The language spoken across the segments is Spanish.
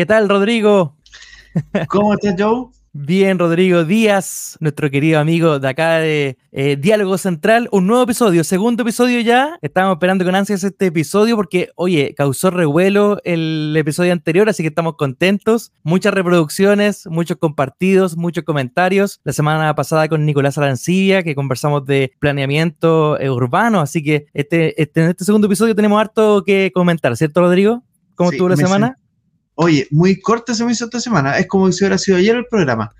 ¿Qué tal, Rodrigo? ¿Cómo estás, Joe? Bien, Rodrigo Díaz, nuestro querido amigo de acá de eh, Diálogo Central, un nuevo episodio, segundo episodio ya. Estamos esperando con ansias este episodio porque, oye, causó revuelo el episodio anterior, así que estamos contentos. Muchas reproducciones, muchos compartidos, muchos comentarios. La semana pasada con Nicolás Arancibia, que conversamos de planeamiento eh, urbano, así que este, este, en este segundo episodio tenemos harto que comentar, ¿cierto, Rodrigo? ¿Cómo estuvo la semana? Oye, muy corta se me hizo esta semana. Es como si hubiera sido ayer el programa.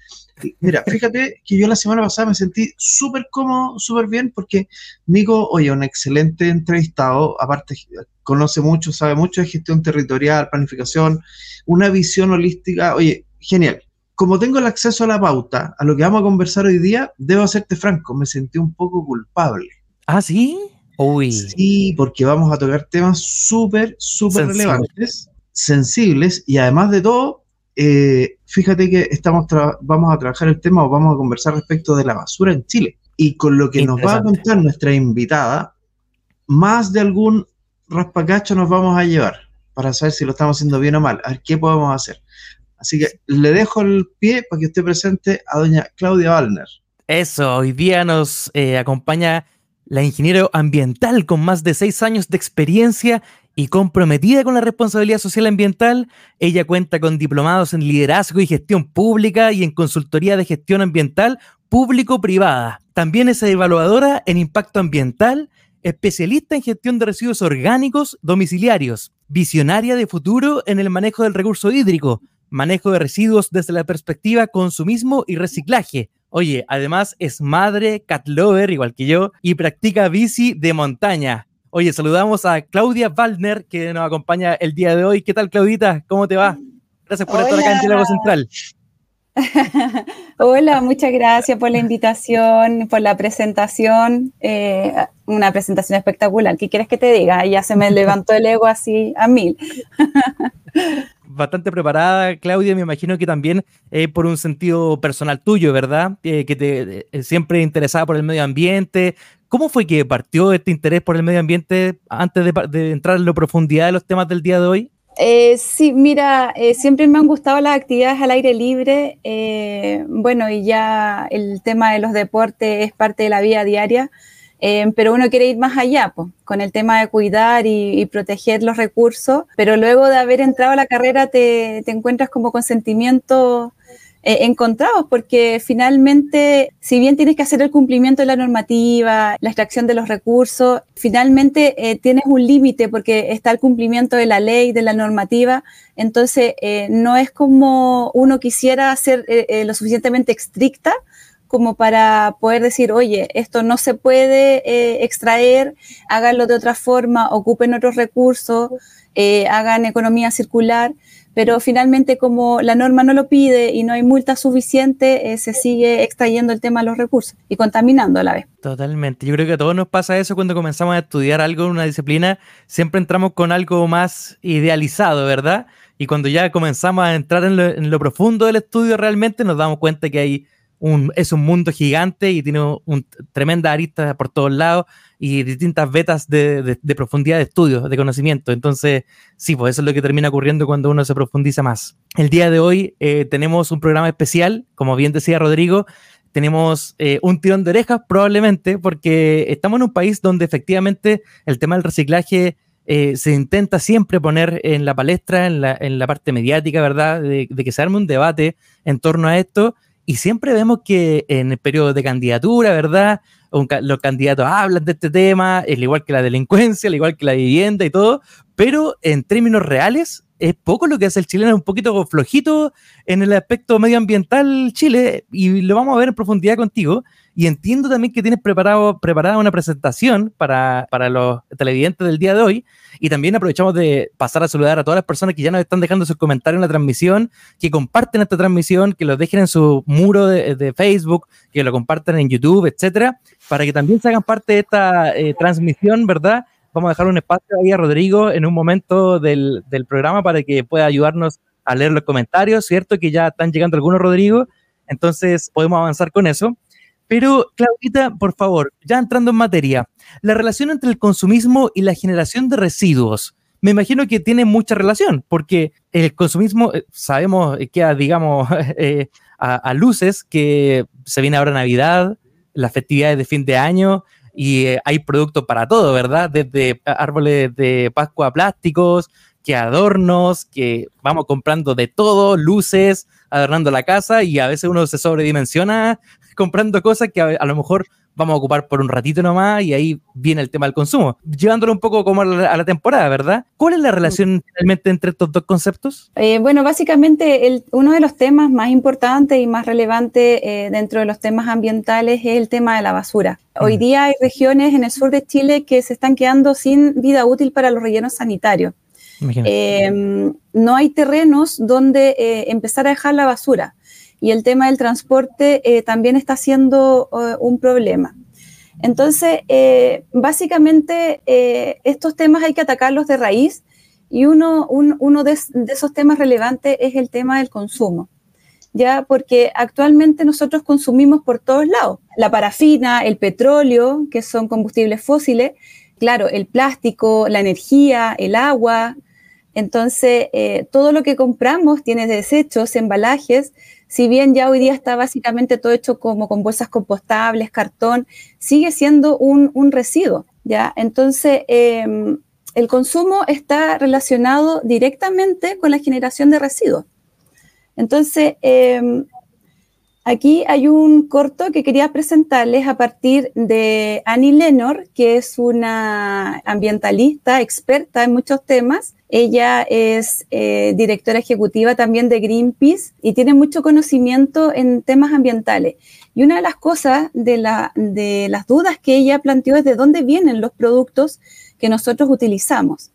Mira, fíjate que yo la semana pasada me sentí súper cómodo, súper bien, porque Nico, oye, un excelente entrevistado, aparte conoce mucho, sabe mucho de gestión territorial, planificación, una visión holística, oye, genial. Como tengo el acceso a la pauta, a lo que vamos a conversar hoy día, debo hacerte franco, me sentí un poco culpable. ¿Ah, sí? Uy. Sí, porque vamos a tocar temas súper, súper relevantes sensibles y además de todo, eh, fíjate que estamos vamos a trabajar el tema o vamos a conversar respecto de la basura en Chile. Y con lo que nos va a contar nuestra invitada, más de algún raspacacho nos vamos a llevar para saber si lo estamos haciendo bien o mal, a ver qué podemos hacer. Así que le dejo el pie para que esté presente a doña Claudia Wallner. Eso, hoy día nos eh, acompaña la ingeniero ambiental con más de seis años de experiencia y comprometida con la responsabilidad social ambiental, ella cuenta con diplomados en liderazgo y gestión pública y en consultoría de gestión ambiental público-privada. También es evaluadora en impacto ambiental, especialista en gestión de residuos orgánicos domiciliarios, visionaria de futuro en el manejo del recurso hídrico, manejo de residuos desde la perspectiva consumismo y reciclaje. Oye, además es madre, cat lover, igual que yo, y practica bici de montaña. Oye, saludamos a Claudia Waldner, que nos acompaña el día de hoy. ¿Qué tal, Claudita? ¿Cómo te va? Gracias por estar acá en Diálogo Central. Hola, muchas gracias por la invitación, por la presentación. Eh, una presentación espectacular. ¿Qué quieres que te diga? Ya se me levantó el ego así a mil. Bastante preparada, Claudia, me imagino que también eh, por un sentido personal tuyo, ¿verdad? Eh, que te siempre interesada por el medio ambiente, ¿Cómo fue que partió este interés por el medio ambiente antes de, entrar en la profundidad de los temas del día de hoy? Eh, sí, mira, eh, siempre me han gustado las actividades al aire libre. Eh, bueno, y ya el tema de los deportes es parte de la vida diaria, pero uno quiere ir más allá, pues, con el tema de cuidar y, proteger los recursos. Pero luego de haber entrado a la carrera, te, te encuentras como con sentimientos eh, encontrados, porque finalmente, si bien tienes que hacer el cumplimiento de la normativa, la extracción de los recursos, finalmente eh, tienes un límite porque está el cumplimiento de la ley, de la normativa, entonces eh, no es como uno quisiera ser lo suficientemente estricta como para poder decir, oye, esto no se puede extraer, háganlo de otra forma, ocupen otros recursos, hagan economía circular pero finalmente como la norma no lo pide y no hay multa suficiente, eh, se sigue extrayendo el tema de los recursos y contaminando a la vez. Totalmente. Yo creo que a todos nos pasa eso cuando comenzamos a estudiar algo en una disciplina, siempre entramos con algo más idealizado, ¿verdad? Y cuando ya comenzamos a entrar en lo profundo del estudio realmente nos damos cuenta que hay es un mundo gigante y tiene un, tremenda arista por todos lados y distintas vetas de, profundidad de estudio, de conocimiento. Entonces, sí, pues eso es lo que termina ocurriendo cuando uno se profundiza más. El día de hoy eh, tenemos un programa especial, como bien decía Rodrigo, tenemos eh, un tirón de orejas probablemente porque estamos en un país donde efectivamente el tema del reciclaje eh, se intenta siempre poner en la palestra, en la, parte mediática, ¿verdad? De, de, que se arme un debate en torno a esto y siempre vemos que en el periodo de candidatura, ¿verdad? los candidatos hablan de este tema, al igual que la delincuencia, al igual que la vivienda y todo, pero en términos reales es poco lo que hace el chileno, un poquito flojito en el aspecto medioambiental Chile, y lo vamos a ver en profundidad contigo. Y entiendo también que tienes preparado, preparada una presentación para, para los televidentes del día de hoy. Y también aprovechamos de pasar a saludar a todas las personas que ya nos están dejando sus comentarios en la transmisión, que comparten esta transmisión, que lo dejen en su muro de, Facebook, que lo compartan en YouTube, etcétera, para que también se hagan parte de esta eh, transmisión, ¿verdad? Vamos a dejar un espacio ahí a Rodrigo en un momento del, del programa para que pueda ayudarnos a leer los comentarios, ¿cierto? Que ya están llegando algunos, Rodrigo. Entonces podemos avanzar con eso. Pero, Claudita, por favor, ya entrando en materia, la relación entre el consumismo y la generación de residuos. me imagino que tiene mucha relación, porque el consumismo, eh, sabemos que, digamos, eh, a, luces que se viene ahora Navidad, las festividades de fin de año, y eh, hay productos para todo, ¿verdad? Desde árboles de Pascua plásticos, que adornos, que vamos comprando de todo, luces, adornando la casa, y a veces uno se sobredimensiona comprando cosas que a lo mejor vamos a ocupar por un ratito nomás y ahí viene el tema del consumo, llevándolo un poco como a la, temporada, ¿verdad? ¿Cuál es la relación realmente entre estos dos conceptos? Eh, bueno, básicamente el, uno de los temas más importantes y más relevantes eh, dentro de los temas ambientales es el tema de la basura. Hoy mm. día hay regiones en el sur de Chile que se están quedando sin vida útil para los rellenos sanitarios. Eh, no hay terrenos donde empezar a dejar la basura y el tema del transporte eh, también está siendo eh, un problema. Entonces, eh, básicamente, estos temas hay que atacarlos de raíz y uno, uno de, esos temas relevantes es el tema del consumo, ya porque actualmente nosotros consumimos por todos lados, la parafina, el petróleo, que son combustibles fósiles, claro, el plástico, la energía, el agua. Entonces, todo lo que compramos tiene desechos, embalajes, si bien ya hoy día está básicamente todo hecho como con bolsas compostables, cartón, sigue siendo un, residuo, ¿ya? Entonces, em, el consumo está relacionado directamente con la generación de residuos. Entonces, em, aquí hay un corto que quería presentarles a partir de Annie Lenor, que es una ambientalista experta en muchos temas ella es eh, directora ejecutiva también de Greenpeace y tiene mucho conocimiento en temas ambientales. Y una de las cosas de, las dudas que ella planteó es de dónde vienen los productos que nosotros utilizamos.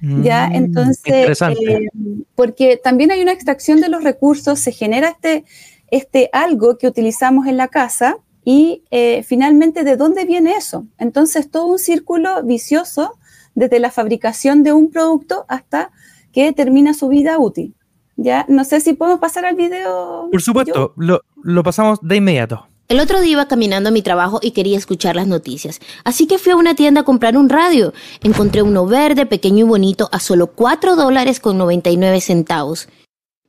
ya, mm, entonces, eh, porque también hay una extracción de los recursos, se genera este, este algo que utilizamos en la casa y eh, finalmente de dónde viene eso. Entonces, todo un círculo vicioso desde la fabricación de un producto hasta que termina su vida útil. Ya, no sé si podemos pasar al video. Por supuesto, lo, lo pasamos de inmediato. El otro día iba caminando a mi trabajo y quería escuchar las noticias, así que fui a una tienda a comprar un radio. Encontré uno verde, pequeño y bonito a solo 4 dólares con 99 centavos.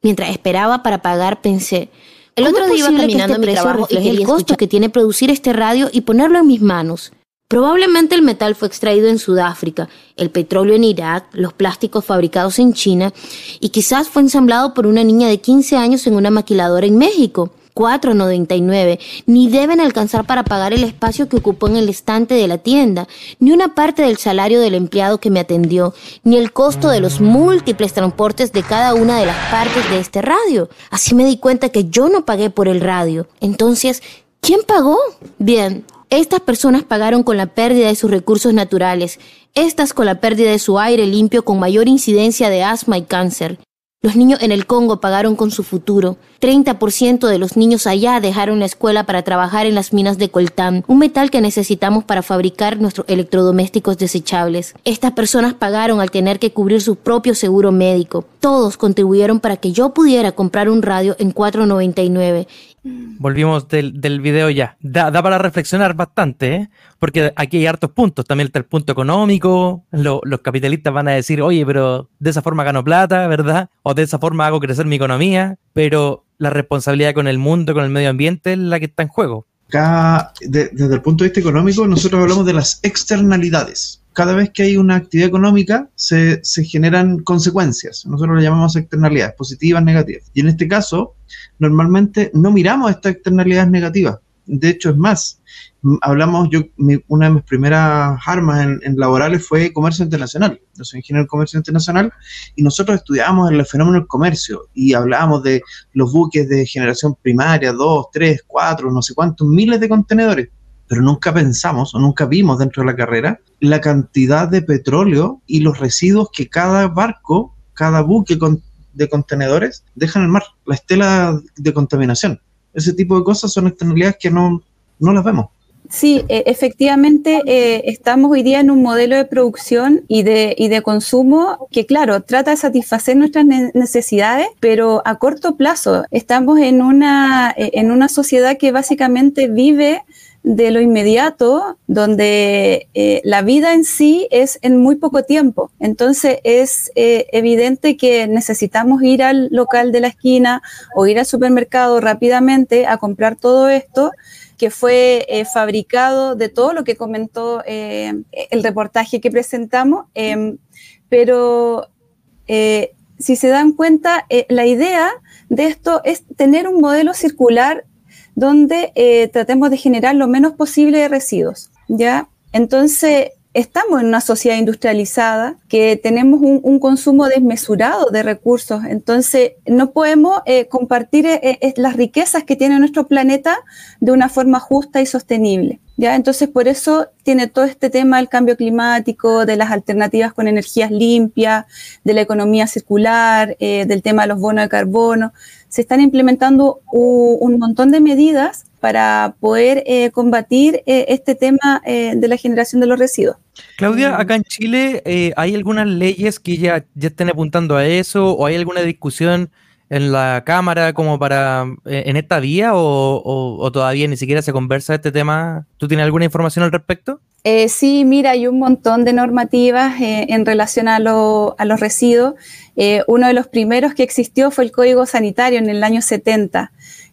Mientras esperaba para pagar pensé, el otro día iba caminando a mi trabajo y quería el costo que tiene producir este radio y ponerlo en mis manos. Probablemente el metal fue extraído en Sudáfrica, el petróleo en Irak, los plásticos fabricados en China y quizás fue ensamblado por una niña de 15 años en una maquiladora en México. 4.99, ni deben alcanzar para pagar el espacio que ocupó en el estante de la tienda, ni una parte del salario del empleado que me atendió, ni el costo de los múltiples transportes de cada una de las partes de este radio. Así me di cuenta que yo no pagué por el radio. Entonces, ¿quién pagó? Bien, estas personas pagaron con la pérdida de sus recursos naturales, estas con la pérdida de su aire limpio con mayor incidencia de asma y cáncer. Los niños en el Congo pagaron con su futuro. 30% de los niños allá dejaron la escuela para trabajar en las minas de coltán, un metal que necesitamos para fabricar nuestros electrodomésticos desechables. Estas personas pagaron al tener que cubrir su propio seguro médico. Todos contribuyeron para que yo pudiera comprar un radio en 4.99 Volvimos del, del video ya. Da, para reflexionar bastante, ¿eh? porque aquí hay hartos puntos. También está el punto económico. los capitalistas van a decir, oye, pero de esa forma gano plata, ¿verdad? O de esa forma hago crecer mi economía. Pero la responsabilidad con el mundo, con el medio ambiente, es la que está en juego. Acá, desde el punto de vista económico, nosotros hablamos de las externalidades. Cada vez que hay una actividad económica, se, se generan consecuencias. Nosotros lo llamamos externalidades, positivas, negativas. Y en este caso, normalmente no miramos estas externalidades negativas. De hecho, es más, hablamos, yo, una de mis primeras armas en, laborales fue comercio internacional. Yo soy ingeniero en comercio internacional y nosotros estudiábamos el fenómeno del comercio y hablábamos de los buques de generación primaria, dos, tres, cuatro, no sé cuántos, miles de contenedores. Pero nunca pensamos o nunca vimos dentro de la carrera la cantidad de petróleo y los residuos que cada barco, cada buque con, de contenedores dejan el mar, la estela de contaminación. Ese tipo de cosas son externalidades que no, no las vemos. Sí, e, efectivamente eh, estamos hoy día en un modelo de producción y de, y de consumo que, claro, trata de satisfacer nuestras necesidades, pero a corto plazo. Estamos en una, e, en una sociedad que básicamente vive de lo inmediato, donde eh, la vida en sí es en muy poco tiempo. Entonces es eh, evidente que necesitamos ir al local de la esquina o ir al supermercado rápidamente a comprar todo esto que fue eh, fabricado de todo lo que comentó el reportaje que presentamos, em, pero si se dan cuenta, la idea de esto es tener un modelo circular donde eh, tratemos de generar lo menos posible de residuos, ¿ya? Entonces, estamos en una sociedad industrializada que tenemos un, consumo desmesurado de recursos, entonces no podemos eh, compartir eh, las riquezas que tiene nuestro planeta de una forma justa y sostenible. ¿ya? Entonces por eso tiene todo este tema del cambio climático, de las alternativas con energías limpias, de la economía circular, del tema de los bonos de carbono se están implementando un montón de medidas para poder eh, combatir eh, este tema eh, de la generación de los residuos. Claudia, acá en Chile hay algunas leyes que ya, ya estén apuntando a eso o hay alguna discusión en la Cámara como para en esta vía o, todavía ni siquiera se conversa este tema? ¿Tú tienes alguna información al respecto? sí, mira, hay un montón de normativas en relación a, a los residuos eh, uno de los primeros que existió fue el Código Sanitario en el año 70.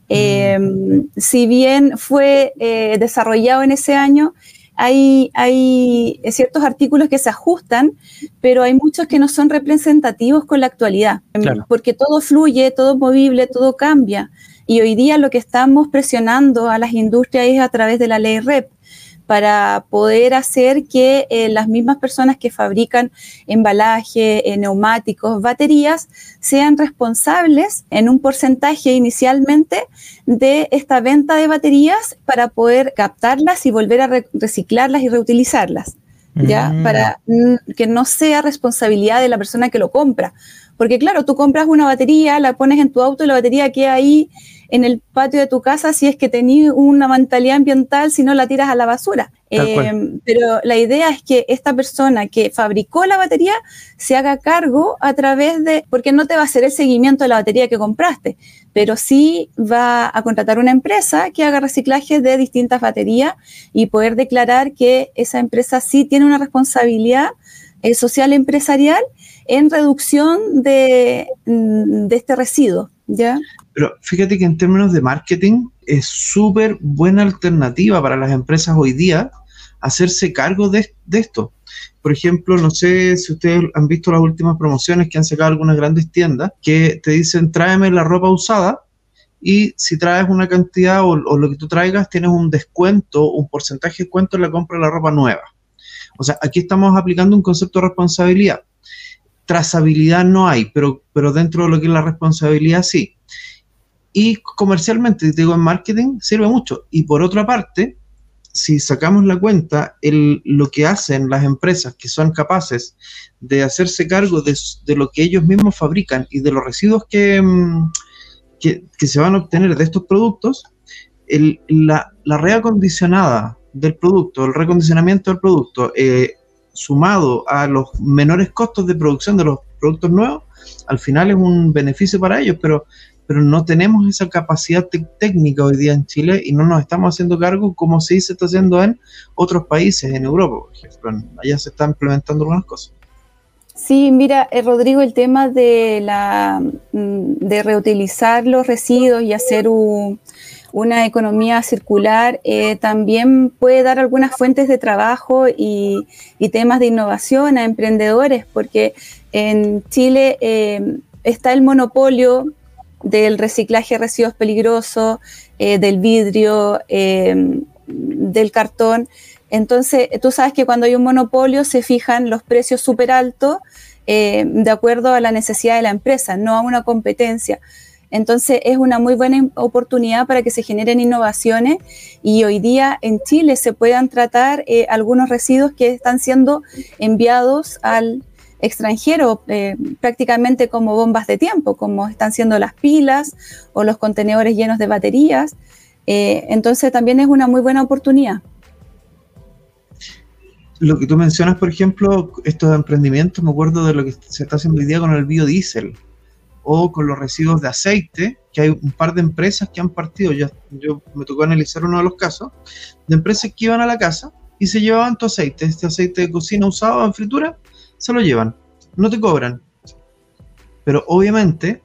Eh, mm. si bien fue eh, desarrollado en ese año, hay, hay, ciertos artículos que se ajustan, pero hay muchos que no son representativos con la actualidad, porque todo fluye, todo es movible, todo cambia. Y hoy día lo que estamos presionando a las industrias es a través de la ley REP para poder hacer que eh, las mismas personas que fabrican embalaje, eh, neumáticos, baterías, sean responsables en un porcentaje inicialmente de esta venta de baterías para poder captarlas y volver a reciclarlas y reutilizarlas. ¿Ya? Mm. Para que no sea responsabilidad de la persona que lo compra. Porque claro, tú compras una batería, la pones en tu auto y la batería queda ahí en el patio de tu casa si es que tenías una mentalidad ambiental, si no la tiras a la basura. Eh, pero la idea es que esta persona que fabricó la batería se haga cargo a través de, porque no te va a hacer el seguimiento de la batería que compraste, pero sí va a contratar una empresa que haga reciclaje de distintas baterías y poder declarar que esa empresa sí tiene una responsabilidad eh, social empresarial en reducción de, mm, de este residuo. ¿Ya? Pero fíjate que en términos de marketing es súper buena alternativa para las empresas hoy día hacerse cargo de, esto. Por ejemplo, no sé si ustedes han visto las últimas promociones que han sacado algunas grandes tiendas que te dicen tráeme la ropa usada y si traes una cantidad o, o, lo que tú traigas tienes un descuento, un porcentaje de descuento en la compra de la ropa nueva. O sea, aquí estamos aplicando un concepto de responsabilidad. Trazabilidad no hay, pero, pero dentro de lo que es la responsabilidad sí. Y comercialmente, digo, en marketing sirve mucho. Y por otra parte, si sacamos la cuenta, el, lo que hacen las empresas que son capaces de hacerse cargo de, lo que ellos mismos fabrican y de los residuos que, mm, que, se van a obtener de estos productos, el, la, la, reacondicionada del producto, el recondicionamiento del producto, eh, sumado a los menores costos de producción de los productos nuevos, al final es un beneficio para ellos, pero pero no tenemos esa capacidad técnica hoy día en Chile y no nos estamos haciendo cargo como sí se está haciendo en otros países, en Europa, por ejemplo. Allá se están implementando algunas cosas. Sí, mira, eh, Rodrigo, el tema de, la, mm, de reutilizar los residuos y hacer una economía circular eh, también puede dar algunas fuentes de trabajo y, temas de innovación a emprendedores, porque en Chile eh, está el monopolio del reciclaje de residuos peligrosos, eh, del vidrio, del cartón. Entonces, tú sabes que cuando hay un monopolio se fijan los precios súper altos de acuerdo a la necesidad de la empresa, no a una competencia. Entonces es una muy buena oportunidad para que se generen innovaciones y hoy día en Chile se puedan tratar eh, algunos residuos que están siendo enviados al extranjero, eh, prácticamente como bombas de tiempo, como están siendo las pilas o los contenedores llenos de baterías. Eh, entonces también es una muy buena oportunidad. Lo que tú mencionas, por ejemplo, estos emprendimientos, me acuerdo de lo que se está haciendo hoy día con el biodiesel o con los residuos de aceite, que hay un par de empresas que han partido, ya, yo me tocó analizar uno de los casos, de empresas que iban a la casa y se llevaban tu aceite, este aceite de cocina usado en fritura, se lo llevan, no te cobran. Pero obviamente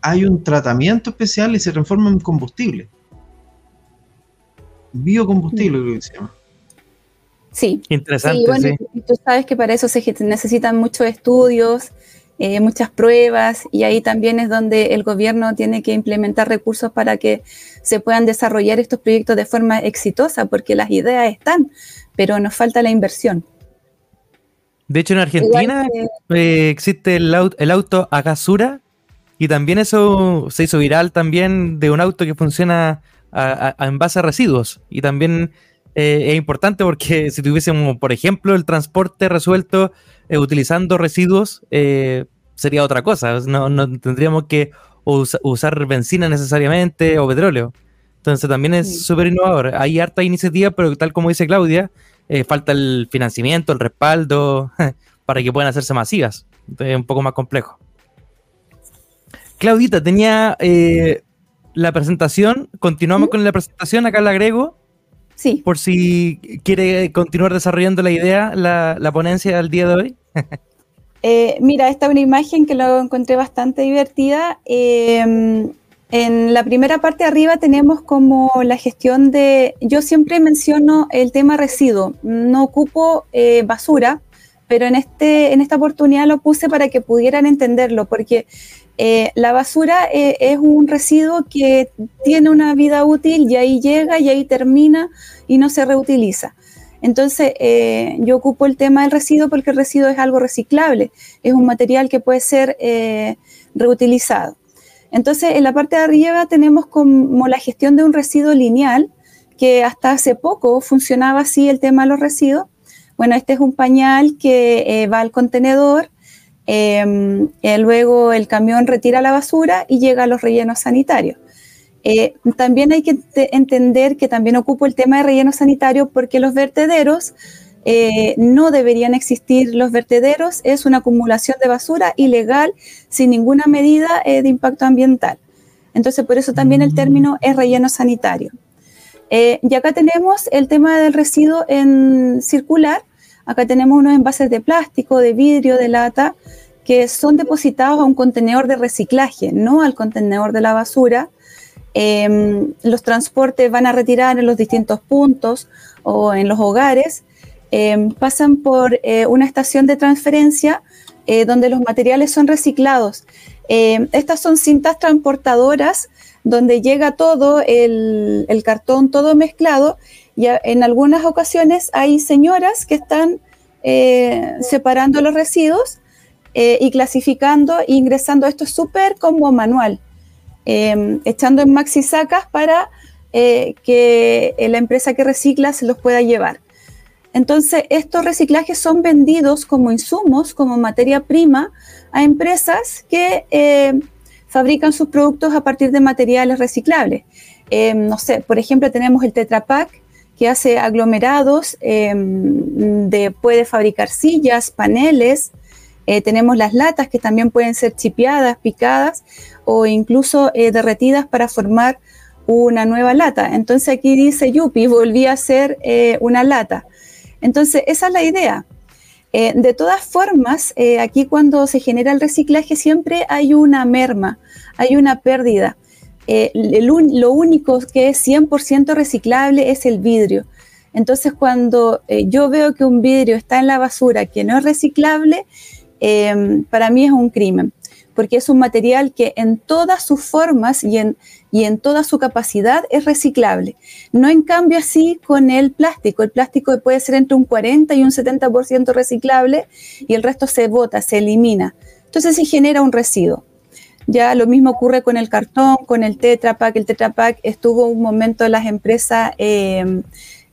hay un tratamiento especial y se transforma en combustible. Biocombustible, creo que se llama. Sí. Interesante. Sí, Tú sabes que para eso se necesitan muchos estudios, eh, muchas pruebas, y ahí también es donde el gobierno tiene que implementar recursos para que se puedan desarrollar estos proyectos de forma exitosa, porque las ideas están, pero nos falta la inversión. De hecho, en Argentina eh, existe el, auto, el auto a gasura y también eso se hizo viral también de un auto que funciona en base a residuos. Y también eh, es importante porque si tuviésemos, por ejemplo, el transporte resuelto eh, utilizando residuos, sería otra cosa. No, tendríamos que usar benzina necesariamente o petróleo. Entonces también es súper innovador. Hay harta iniciativa, pero tal como dice Claudia, eh, falta el financiamiento, el respaldo, para que puedan hacerse masivas. Entonces es un poco más complejo. Claudita, tenía eh, la presentación, continuamos con la presentación, acá la agrego. Sí. Por si quiere continuar desarrollando la idea, la, ponencia del día de hoy. Eh, mira, esta es una imagen que lo encontré bastante divertida. En la primera parte de arriba tenemos como la gestión de, yo siempre menciono el tema residuo, no ocupo eh, basura, pero en, este, en esta oportunidad lo puse para que pudieran entenderlo, porque eh, la basura eh, es un residuo que tiene una vida útil y ahí llega y ahí termina y no se reutiliza. Entonces, yo ocupo el tema del residuo porque el residuo es algo reciclable, es un material que puede ser reutilizado. Entonces, en la parte de arriba tenemos como la gestión de un residuo lineal, que hasta hace poco funcionaba así el tema de los residuos. Bueno, este es un pañal que eh, va al contenedor, eh, luego el camión retira la basura y llega a los rellenos sanitarios. Eh, también hay que entender que también ocupo el tema de relleno sanitario porque los vertederos eh, no deberían existir los vertederos, es una acumulación de basura ilegal sin ninguna medida eh, de impacto ambiental. Entonces, por eso también el término es relleno sanitario. Y acá tenemos el tema del residuo en circular. Acá tenemos unos envases de plástico, de vidrio, de lata, que son depositados a un contenedor de reciclaje, no al contenedor de la basura. Em, los transportes van a retirar en los distintos puntos o en los hogares Em, pasan por eh, una estación de transferencia eh, donde los materiales son reciclados. Em, estas son cintas transportadoras donde llega todo el, cartón, todo mezclado, y en algunas ocasiones hay señoras que están eh, separando los residuos y clasificando e ingresando. Esto es súper como manual, em, echando en maxi sacas para que la empresa que recicla se los pueda llevar. Entonces, estos reciclajes son vendidos como insumos, como materia prima, a empresas que eh, fabrican sus productos a partir de materiales reciclables. Eh, no sé, por ejemplo, tenemos el Tetra Pak, que hace aglomerados, eh, de, puede fabricar sillas, paneles. tenemos las latas que también pueden ser chipeadas, picadas o incluso derretidas para formar una nueva lata. Entonces aquí dice Yupi, volví a hacer una lata. Entonces, esa es la idea. Eh, de todas formas, eh, aquí cuando se genera el reciclaje siempre hay una merma, hay una pérdida. Eh, lo único que es 100% reciclable es el vidrio. Entonces, cuando yo veo que un vidrio está en la basura que no es reciclable, para mí es un crimen porque es un material que en todas sus formas y en, y en toda su capacidad es reciclable. No en cambio así con el plástico. El plástico puede ser entre un 40 y un 70% reciclable y el resto se bota, se elimina. Entonces se genera un residuo. Ya lo mismo ocurre con el cartón, con el Tetra Pak. El Tetra Pak estuvo un momento en las empresas eh,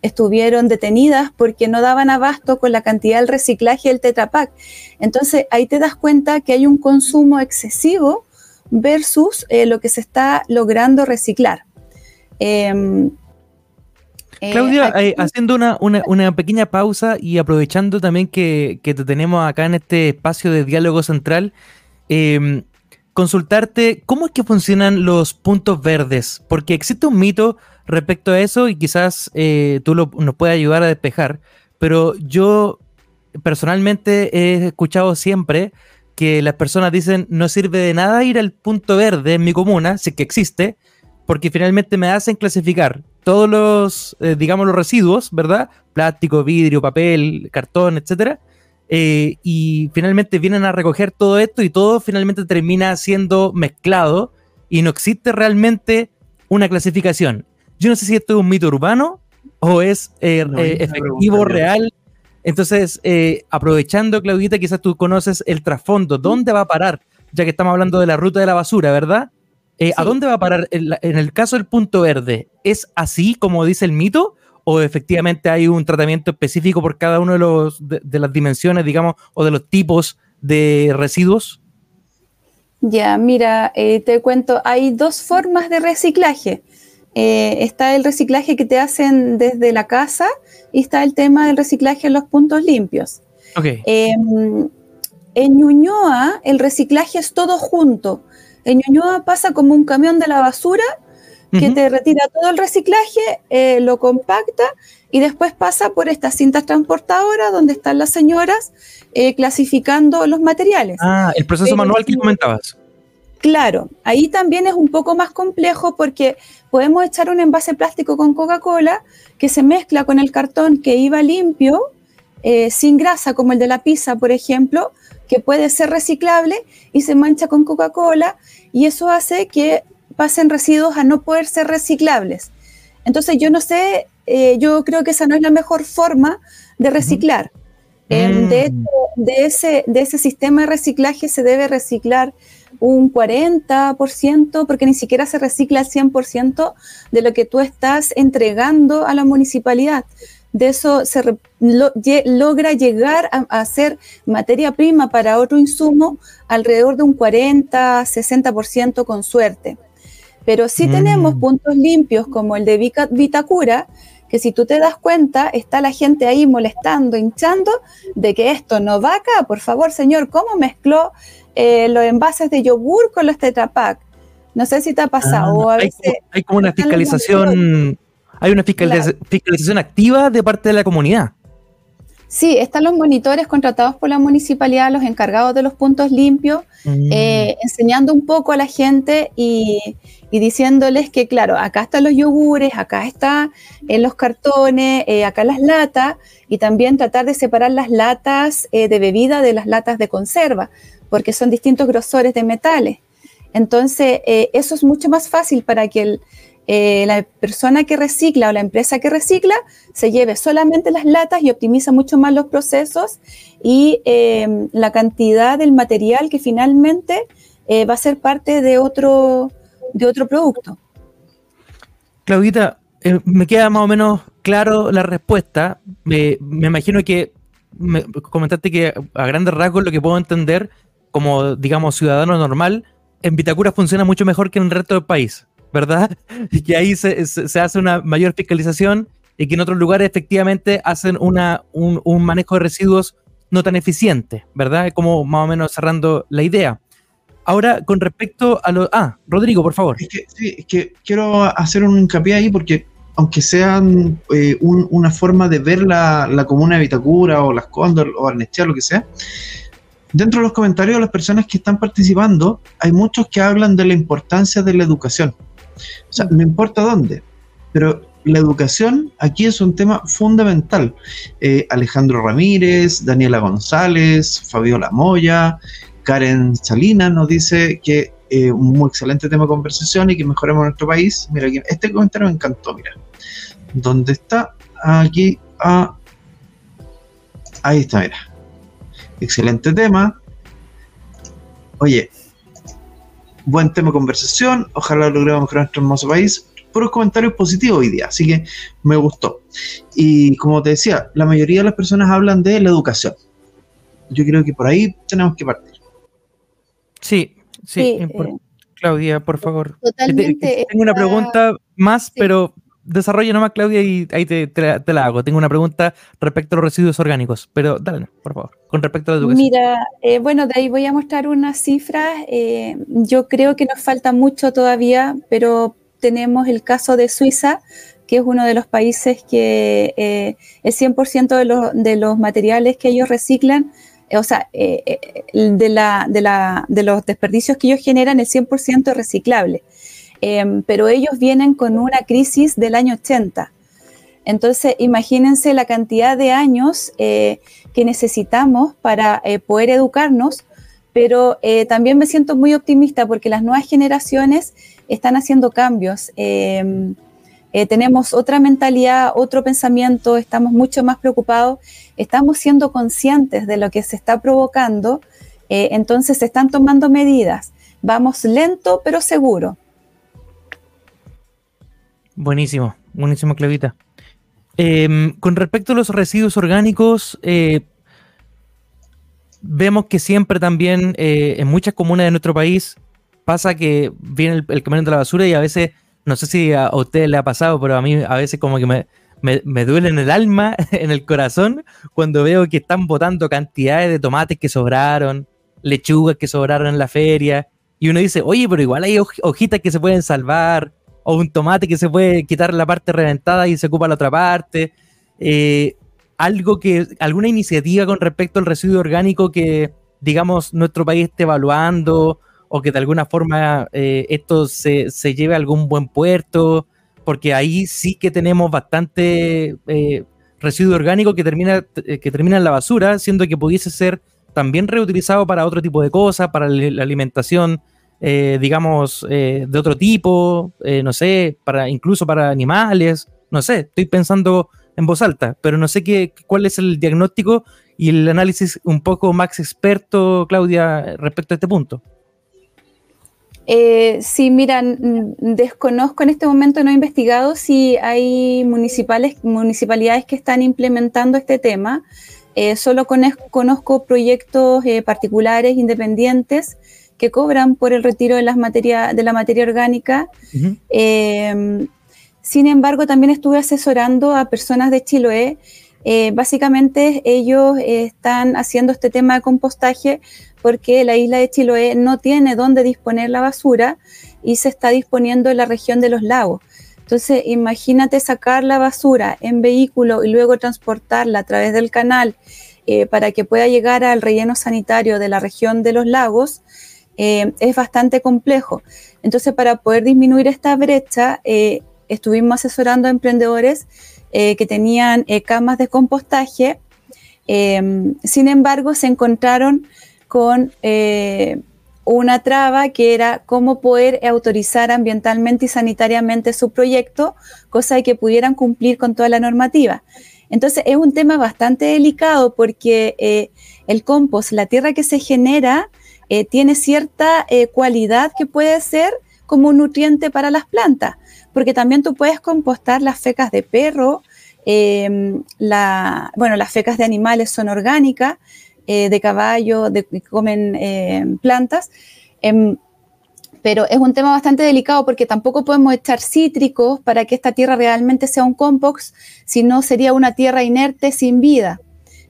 estuvieron detenidas porque no daban abasto con la cantidad del reciclaje del Tetra Pak. Entonces ahí te das cuenta que hay un consumo excesivo versus eh, lo que se está logrando reciclar. Em, eh, Claudia, eh, haciendo una, pequeña pausa y aprovechando también que, te tenemos acá en este espacio de diálogo central, em, consultarte cómo es que funcionan los puntos verdes, porque existe un mito respecto a eso y quizás eh, tú nos puedas ayudar a despejar, pero yo personalmente he escuchado siempre que las personas dicen no sirve de nada ir al punto verde en mi comuna, si que existe, porque finalmente me hacen clasificar todos los, eh, digamos, los residuos, ¿verdad? Plástico, vidrio, papel, cartón, etcétera. Eh, y finalmente vienen a recoger todo esto y todo finalmente termina siendo mezclado y no existe realmente una clasificación. Yo no sé si esto es un mito urbano o es eh, efectivo, real entonces, eh, aprovechando, Claudita, quizás tú conoces el trasfondo, ¿dónde va a parar? Ya que estamos hablando de la ruta de la basura, ¿verdad? Eh, ¿A dónde va a parar? En, el caso del punto verde, ¿es así como dice el mito? ¿O efectivamente hay un tratamiento específico por cada uno de, los, de, las dimensiones, digamos, o de los tipos de residuos? Ya, mira, eh, te cuento, hay dos formas de reciclaje. Eh, está el reciclaje que te hacen desde la casa y está el tema del reciclaje en los puntos limpios. Em, en Ñuñoa el reciclaje es todo junto. En Ñuñoa pasa como un camión de la basura que te retira todo el reciclaje, eh, lo compacta y después pasa por estas cintas transportadoras donde están las señoras eh, clasificando los materiales. Ah, el proceso manual que comentabas. Claro, ahí también es un poco más complejo porque podemos echar un envase plástico con Coca-Cola que se mezcla con el cartón que iba limpio, eh, sin grasa, como el de la pizza, por ejemplo, que puede ser reciclable y se mancha con Coca-Cola y eso hace que pasen residuos a no poder ser reciclables. Entonces yo no sé, eh, yo creo que esa no es la mejor forma de reciclar. Em, de, mm. de, ese, de ese sistema de reciclaje se debe reciclar un 40%, porque ni siquiera se recicla el 100% de lo que tú estás entregando a la municipalidad. De eso se logra llegar a, hacer ser materia prima para otro insumo alrededor de un 40, 60% con suerte. Pero sí tenemos mm. puntos limpios como el de Vitacura, que si tú te das cuenta, está la gente ahí molestando, hinchando, de que esto no va acá. Por favor, señor, ¿cómo mezcló eh, los envases de yogur con los tetrapack. No sé si te ha pasado. Ah, hay, como, una fiscalización, hay una fiscalización, activa de parte de la comunidad. Sí, están los monitores contratados por la municipalidad, los encargados de los puntos limpios, mm. eh, enseñando un poco a la gente y, diciéndoles que, claro, acá están los yogures, acá están en los cartones, eh, acá las latas, y también tratar de separar las latas de bebida de las latas de conserva, porque son distintos grosores de metales. Entonces, eh, eso es mucho más fácil para que eh, la persona que recicla o la empresa que recicla se lleve solamente las latas y optimiza mucho más los procesos y em, la cantidad del material que finalmente eh, va a ser parte de otro, de otro producto. Claudita, me queda más o menos claro la respuesta. me imagino que me comentaste que a grandes rasgos lo que puedo entender como, digamos, ciudadano normal, en Vitacura funciona mucho mejor que en el resto del país, ¿verdad? Y que ahí se, hace una mayor fiscalización y que en otros lugares efectivamente hacen una, un, manejo de residuos no tan eficiente, ¿verdad? Como más o menos cerrando la idea. Ahora, con respecto a lo... Ah, Rodrigo, por favor. Es que, sí, es que quiero hacer un hincapié ahí porque aunque sean eh, una forma de ver la, la, comuna de Vitacura o Las Cóndor o Arnechea, lo que sea, dentro de los comentarios de las personas que están participando, hay muchos que hablan de la importancia de la educación. O sea, no importa dónde, pero la educación aquí es un tema fundamental. Eh, Alejandro Ramírez, Daniela González, Fabiola Moya, Karen Salinas nos dice que eh, un muy excelente tema de conversación y que mejoremos nuestro país. Mira, este comentario me encantó, mira. ¿Dónde está? Aquí, ah, ahí está, mira excelente tema. Oye, buen tema de conversación. Ojalá logremos mejorar nuestro hermoso país. Puros comentarios positivos hoy día, así que me gustó. Y como te decía, la mayoría de las personas hablan de la educación. Yo creo que por ahí tenemos que partir. Sí, sí. Eh, Claudia, por favor. Totalmente. Tengo una pregunta más, pero desarrolla nomás, Claudia, y ahí te, la hago. Tengo una pregunta respecto a los residuos orgánicos, pero dale, por favor, con respecto a la educación. Mira, eh, bueno, de ahí voy a mostrar unas cifras. Eh, yo creo que nos falta mucho todavía, pero tenemos el caso de Suiza, que es uno de los países que eh, el 100% de los, de los materiales que ellos reciclan, o sea, de, la, de, la, de los desperdicios que ellos generan, el 100% es reciclable. Em, pero ellos vienen con una crisis del año 80. Entonces, imagínense la cantidad de años eh, que necesitamos para eh, poder educarnos, pero eh, también me siento muy optimista porque las nuevas generaciones están haciendo cambios. Em, tenemos otra mentalidad, otro pensamiento, estamos mucho más preocupados, estamos siendo conscientes de lo que se está provocando, entonces se están tomando medidas. Vamos lento pero seguro. Buenísimo, buenísimo, Clavita. Em, con respecto a los residuos orgánicos, eh, vemos que siempre también eh, en muchas comunas de nuestro país pasa que viene el, camión de la basura y a veces, no sé si a, usted le ha pasado, pero a mí a veces como que me, me, duele en el alma, en el corazón, cuando veo que están botando cantidades de tomates que sobraron, lechugas que sobraron en la feria, y uno dice, oye, pero igual hay hojitas que se pueden salvar, o un tomate que se puede quitar la parte reventada y se ocupa la otra parte. Eh, algo que, alguna iniciativa con respecto al residuo orgánico que, digamos, nuestro país esté evaluando o que de alguna forma eh, esto se, lleve a algún buen puerto, porque ahí sí que tenemos bastante eh, residuo orgánico que termina, que termina en la basura, siendo que pudiese ser también reutilizado para otro tipo de cosas, para la alimentación eh, digamos, eh, de otro tipo, eh, no sé, para, incluso para animales, no sé, estoy pensando en voz alta, pero no sé qué, cuál es el diagnóstico y el análisis un poco más experto, Claudia, respecto a este punto. sí, mira, desconozco en este momento, no he investigado si hay municipales, municipalidades que están implementando este tema. solo conozco proyectos particulares, independientes, que cobran por el retiro de, las de la materia orgánica. Em, sin embargo, también estuve asesorando a personas de Chiloé. Eh, básicamente ellos están haciendo este tema de compostaje porque la isla de Chiloé no tiene dónde disponer la basura y se está disponiendo en la región de los lagos. Entonces, imagínate sacar la basura en vehículo y luego transportarla a través del canal eh, para que pueda llegar al relleno sanitario de la región de los lagos. Eh, es bastante complejo. Entonces, para poder disminuir esta brecha, eh, estuvimos asesorando a emprendedores eh, que tenían camas de compostaje. sin embargo, se encontraron con una traba que era cómo poder autorizar ambientalmente y sanitariamente su proyecto, cosa de que pudieran cumplir con toda la normativa. Entonces es un tema bastante delicado porque el compost, la tierra que se genera, eh, tiene cierta eh, cualidad que puede ser como un nutriente para las plantas, porque también tú puedes compostar las fecas de perro, em, bueno, las fecas de animales son orgánicas, eh, de caballo, de, que comen em, plantas, em, pero es un tema bastante delicado porque tampoco podemos echar cítricos para que esta tierra realmente sea un compost, si no sería una tierra inerte sin vida.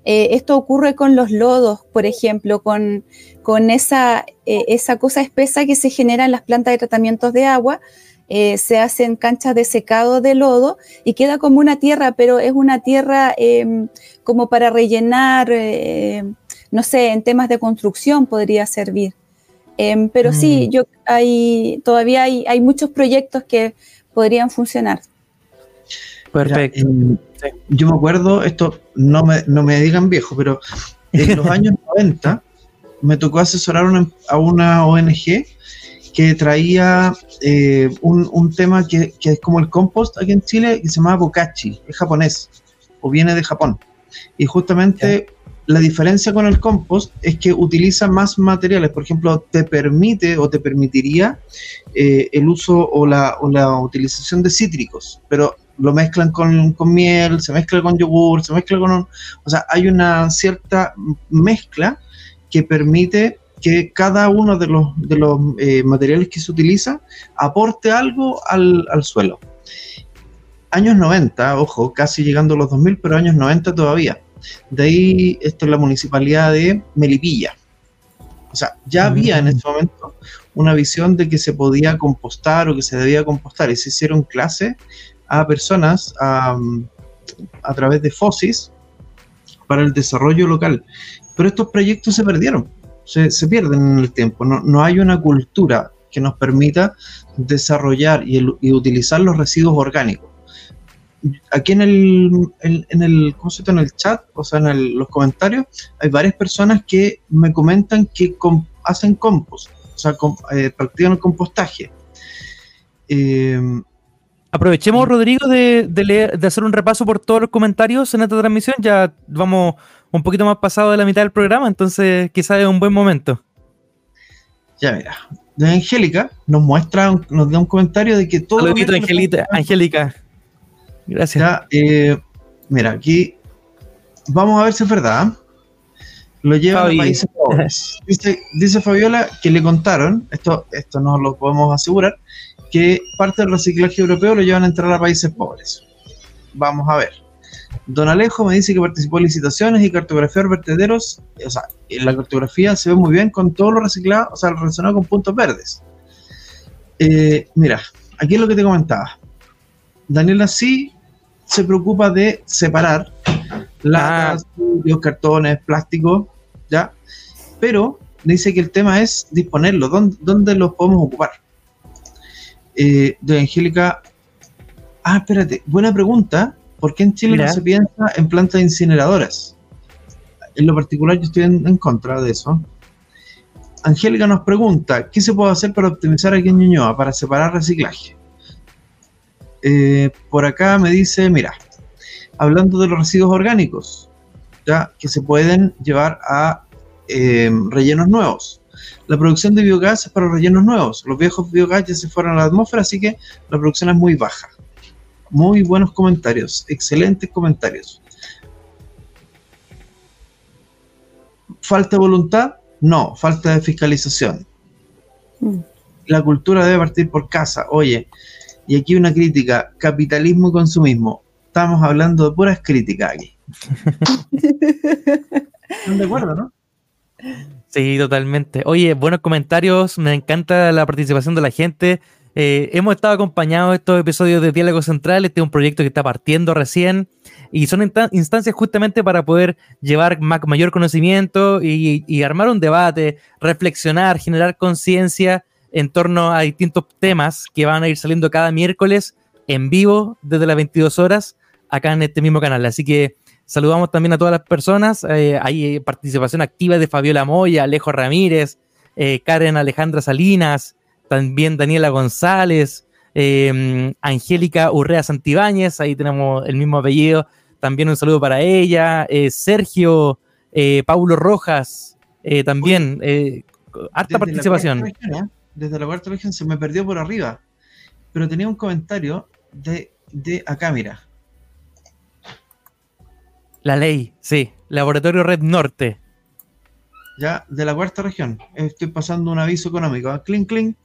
Esto ocurre con los lodos, por ejemplo, con, con esa, eh, esa cosa espesa que se genera en las plantas de tratamientos de agua. Eh, se hacen canchas de secado de lodo y queda como una tierra, pero es una tierra em, como para rellenar, eh, no sé, en temas de construcción podría servir. Em, pero sí, mm. yo hay, todavía hay, hay, muchos proyectos que podrían funcionar. Perfecto. Yo me acuerdo, esto no me, no me digan viejo, pero en los años 90 me tocó asesorar a una ONG que traía eh, un, tema que, es como el compost aquí en Chile, que se llama bokachi, es japonés, o viene de Japón. Y justamente la diferencia con el compost es que utiliza más materiales, por ejemplo, te permite o te permitiría eh, el uso o la, o la, utilización de cítricos, pero lo mezclan con, con, miel, se mezcla con yogur, se mezcla con... Un, o sea, hay una cierta mezcla que permite que cada uno de los, de los eh, materiales que se utiliza aporte algo al, suelo. años 90, ojo, casi llegando a los 2000, pero años 90 todavía. De ahí, esto es la municipalidad de Melipilla. O sea, ya había en ese momento una visión de que se podía compostar o que se debía compostar y se hicieron clases a personas a, a través de FOSIS para el desarrollo local. Pero estos proyectos se perdieron, se, se pierden en el tiempo. No, no, hay una cultura que nos permita desarrollar y, el, y utilizar los residuos orgánicos aquí en el, en, en el, ¿cómo se en el chat, o sea, en el, los comentarios, hay varias personas que me comentan que hacen compost, o sea, com, eh, practican el compostaje. Eh, Aprovechemos, Rodrigo, de, de, leer, de, hacer un repaso por todos los comentarios en esta transmisión. Ya vamos un poquito más pasado de la mitad del programa, entonces quizás es un buen momento. Ya mira, de Angélica nos muestra, nos da un comentario de que todo... Saludito, Angelita, Angélica. Gracias. Ya, eh, mira, aquí vamos a ver si es verdad. Lo llevan a países pobres. Dice, dice, Fabiola que le contaron, esto, esto no lo podemos asegurar, que parte del reciclaje europeo lo llevan a entrar a países pobres. Vamos a ver. Don Alejo me dice que participó en licitaciones y cartografiar vertederos. O sea, en la cartografía se ve muy bien con todo lo reciclado, o sea, relacionado con puntos verdes. Eh, mira, aquí es lo que te comentaba. Daniela sí se preocupa de separar latas, ah. cartones, plásticos, ¿ya? Pero dice que el tema es disponerlo, ¿dónde, dónde los podemos ocupar? Eh, de Angélica, ah, espérate, buena pregunta, ¿por qué en Chile Mira. no se piensa en plantas incineradoras? En lo particular yo estoy en, en contra de eso. Angélica nos pregunta, ¿qué se puede hacer para optimizar aquí en Ñuñoa, para separar reciclaje? Eh, por acá me dice, mira, hablando de los residuos orgánicos, ya que se pueden llevar a eh, rellenos nuevos. La producción de biogás es para rellenos nuevos. Los viejos biogás ya se fueron a la atmósfera, así que la producción es muy baja. Muy buenos comentarios, excelentes comentarios. ¿Falta de voluntad? No, falta de fiscalización. Mm. La cultura debe partir por casa. Oye, y aquí una crítica, capitalismo y consumismo. Estamos hablando de puras críticas aquí. ¿Están de acuerdo, no? Sí, totalmente. Oye, buenos comentarios, me encanta la participación de la gente. Eh, hemos estado acompañados estos episodios de Diálogo Central, este es un proyecto que está partiendo recién y son instancias justamente para poder llevar mayor conocimiento y armar un debate, reflexionar, generar conciencia en torno a distintos temas que van a ir saliendo cada miércoles en vivo desde las 22 horas acá en este mismo canal. Así que saludamos también a todas las personas. Eh, hay participación activa de Fabiola Moya, Alejo Ramírez, eh, Karen Alejandra Salinas, también Daniela González, eh, Angélica Urrea Santibáñez, ahí tenemos el mismo apellido. También un saludo para ella. Eh, Sergio Paulo Rojas, también. harta participación desde la cuarta región se me perdió por arriba, pero tenía un comentario de, de acá, mira. La ley, sí, Laboratorio Red Norte. Ya, de la cuarta región. Estoy pasando un aviso económico. Clink, clink.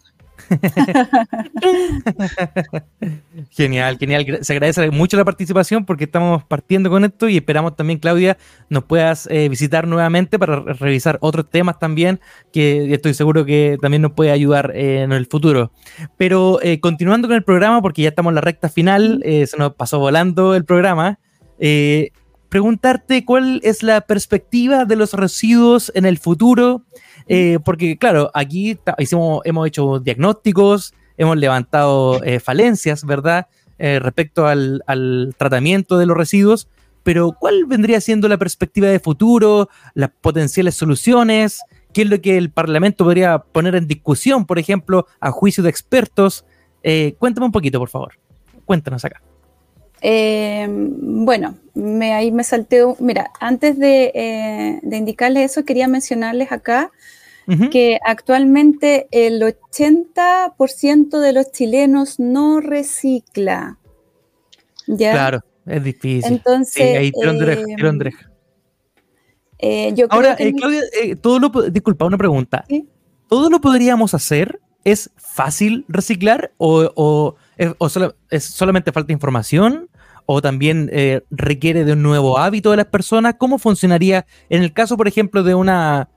genial, genial. Se agradece mucho la participación porque estamos partiendo con esto y esperamos también, Claudia, nos puedas eh, visitar nuevamente para revisar otros temas también que estoy seguro que también nos puede ayudar eh, en el futuro. Pero eh, continuando con el programa, porque ya estamos en la recta final, eh, se nos pasó volando el programa. Preguntarte cuál es la perspectiva de los residuos en el futuro, eh, porque claro, aquí hicimos, hemos hecho diagnósticos, hemos levantado eh, falencias, ¿verdad? Eh, respecto al, al, tratamiento de los residuos, pero ¿cuál vendría siendo la perspectiva de futuro, las potenciales soluciones? ¿Qué es lo que el Parlamento podría poner en discusión, por ejemplo, a juicio de expertos? cuéntame un poquito, por favor. Cuéntanos acá. Eh, bueno, me, ahí me salté. Mira, antes de, eh, de, indicarles eso, quería mencionarles acá uh -huh. que actualmente el 80% de los chilenos no recicla. ¿ya? Claro, es difícil. Entonces. Sí, ahí eh, eh, yo Ahora, que... Claudia, todo lo, disculpa, una pregunta. ¿Sí? ¿Todo lo podríamos hacer? ¿Es fácil reciclar o, o, o solo, es solamente falta información? O también eh, requiere de un nuevo hábito de las personas? ¿Cómo funcionaría en el caso, por ejemplo, de una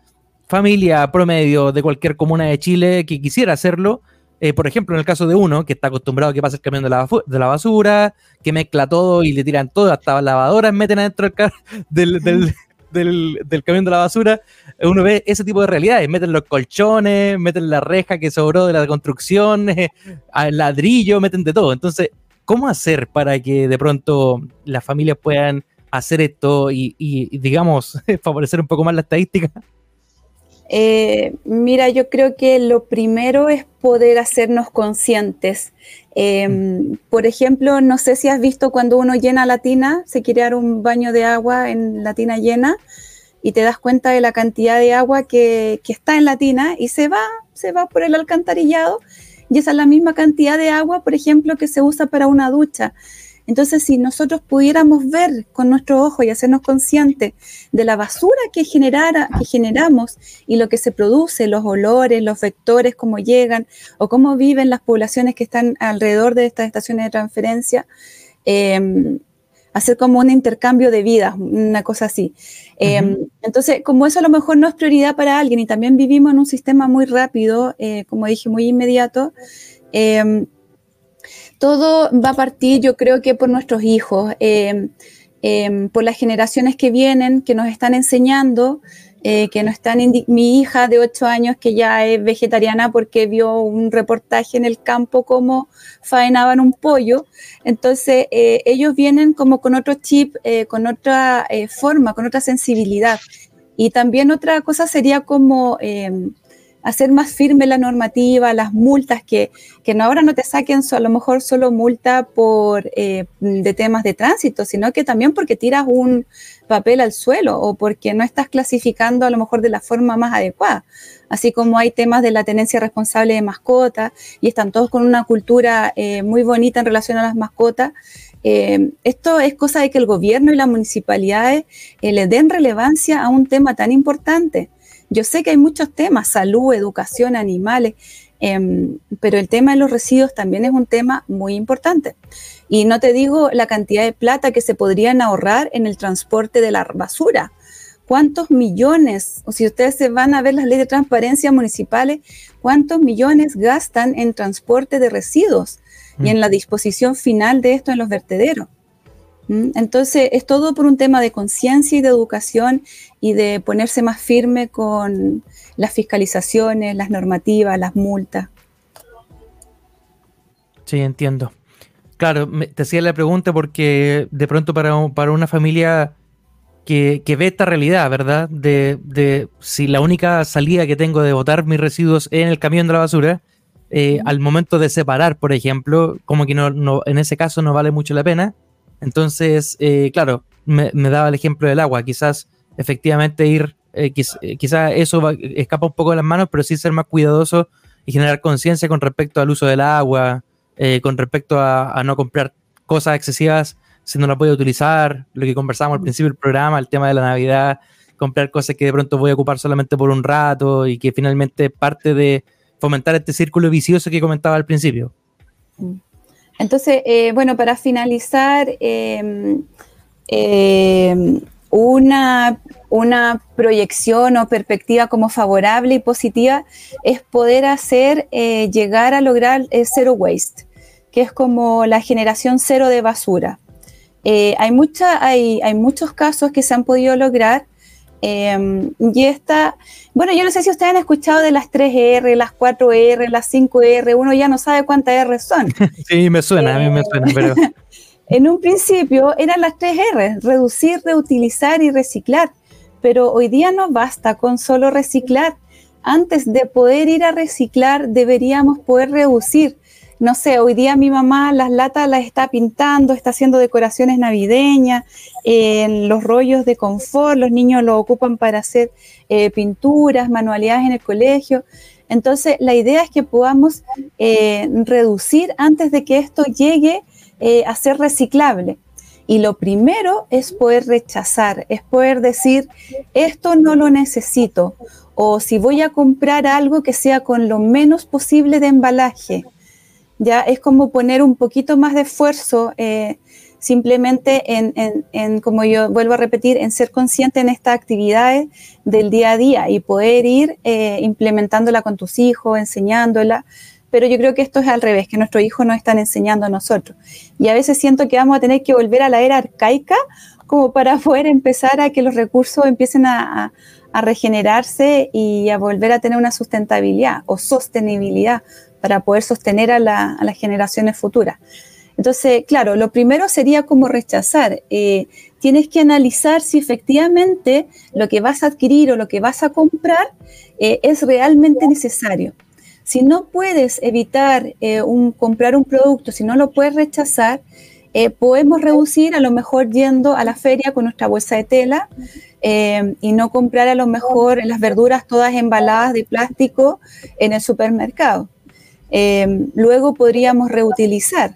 familia promedio de cualquier comuna de Chile que quisiera hacerlo? Eh, por ejemplo, en el caso de uno que está acostumbrado a que pase el camión de la, basura, que mezcla todo y le tiran todo, hasta lavadoras meten adentro del, del, del, del, camión de la basura, uno ve ese tipo de realidades, meten los colchones, meten la reja que sobró de la construcción, eh, ladrillo, meten de todo. Entonces, ¿cómo hacer para que de pronto las familias puedan hacer esto y, y digamos, favorecer un poco más la estadística? Eh, mira, yo creo que lo primero es poder hacernos conscientes. Em, por ejemplo, no sé si has visto cuando uno llena la tina, se quiere dar un baño de agua en la tina llena y te das cuenta de la cantidad de agua que, que está en la tina y se va, se va por el alcantarillado y esa es la misma cantidad de agua, por ejemplo, que se usa para una ducha. Entonces, si nosotros pudiéramos ver con nuestro ojo y hacernos conscientes de la basura que, que generamos y lo que se produce, los olores, los vectores, cómo llegan o cómo viven las poblaciones que están alrededor de estas estaciones de transferencia, em, hacer como un intercambio de vidas, una cosa así. Em, entonces, como eso a lo mejor no es prioridad para alguien y también vivimos en un sistema muy rápido, eh, como dije, muy inmediato, em, todo va a partir, yo creo que por nuestros hijos, em, por las generaciones que vienen, que nos están enseñando, eh, que no están, mi hija de 8 años que ya es vegetariana porque vio un reportaje en el campo cómo faenaban un pollo, entonces eh, ellos vienen como con otro chip, eh, con otra forma, con otra sensibilidad. Y también otra cosa sería como hacer más firme la normativa, las multas, que, que no ahora no te saquen a lo mejor solo multa por eh, de temas de tránsito, sino que también porque tiras un papel al suelo o porque no estás clasificando a lo mejor de la forma más adecuada. Así como hay temas de la tenencia responsable de mascotas y están todos con una cultura eh, muy bonita en relación a las mascotas. Eh, esto es cosa de que el gobierno y las municipalidades le den relevancia a un tema tan importante. Yo sé que hay muchos temas, salud, educación, animales, em, pero el tema de los residuos también es un tema muy importante. Y no te digo la cantidad de plata que se podrían ahorrar en el transporte de la basura. ¿Cuántos millones, o si ustedes se van a ver las leyes de transparencia municipales, cuántos millones gastan en transporte de residuos y en mm. la disposición final de esto en los vertederos? ¿Mm? Entonces, es todo por un tema de conciencia y de educación y de ponerse más firme con las fiscalizaciones, las normativas, las multas. Sí, entiendo. Claro, te hacía la pregunta porque de pronto para, para una familia que, ve esta realidad, ¿verdad? De, si la única salida que tengo de botar mis residuos en el camión de la basura, eh, al momento de separar, por ejemplo, como que no, en ese caso no vale mucho la pena, entonces, eh, claro, me, daba el ejemplo del agua. Quizás efectivamente ir, eh, eh, quizás eso escapa un poco de las manos, pero sí ser más cuidadoso y generar conciencia con respecto al uso del agua, con respecto a, no comprar cosas excesivas si no la puede utilizar, lo que conversamos al principio del programa, el tema de la Navidad, comprar cosas que de pronto voy a ocupar solamente por un rato y que finalmente parte de fomentar este círculo vicioso que comentaba al principio. Mm. Entonces, eh, bueno, para finalizar, em, em, una, una, proyección o perspectiva como favorable y positiva es poder hacer eh, llegar a lograr zero waste, que es como la generación cero de basura. Eh, hay, mucha, hay, hay muchos casos que se han podido lograr Em, y esta, bueno, yo no sé si ustedes han escuchado de las 3R, las 4R, las 5R, uno ya no sabe cuántas R son. Sí, me suena, a mí me suena, pero... en un principio eran las 3R, reducir, reutilizar y reciclar, pero hoy día no basta con solo reciclar. Antes de poder ir a reciclar, deberíamos poder reducir no sé, hoy día mi mamá las latas las está pintando, está haciendo decoraciones navideñas, en los rollos de confort, los niños lo ocupan para hacer eh, pinturas, manualidades en el colegio. Entonces, la idea es que podamos eh, reducir antes de que esto llegue eh, a ser reciclable. Y lo primero es poder rechazar, es poder decir, esto no lo necesito, o si voy a comprar algo que sea con lo menos posible de embalaje, ya es como poner un poquito más de esfuerzo. Eh, simplemente en, como yo vuelvo a repetir, en ser consciente en estas actividades del día a día y poder ir eh, implementándola con tus hijos, enseñándola. Pero yo creo que esto es al revés, que nuestros hijos nos están enseñando a nosotros. Y a veces siento que vamos a tener que volver a la era arcaica como para poder empezar a que los recursos empiecen a, regenerarse y a volver a tener una sustentabilidad o sostenibilidad para poder sostener a las generaciones futuras. Entonces, claro, lo primero sería como rechazar. Eh, tienes que analizar si efectivamente lo que vas a adquirir o lo que vas a comprar eh, es realmente necesario. Si no puedes evitar eh, comprar un producto, si no lo puedes rechazar, podemos reducir a lo mejor yendo a la feria con nuestra bolsa de tela y no comprar a lo mejor las verduras todas embaladas de plástico en el supermercado. Luego podríamos reutilizar.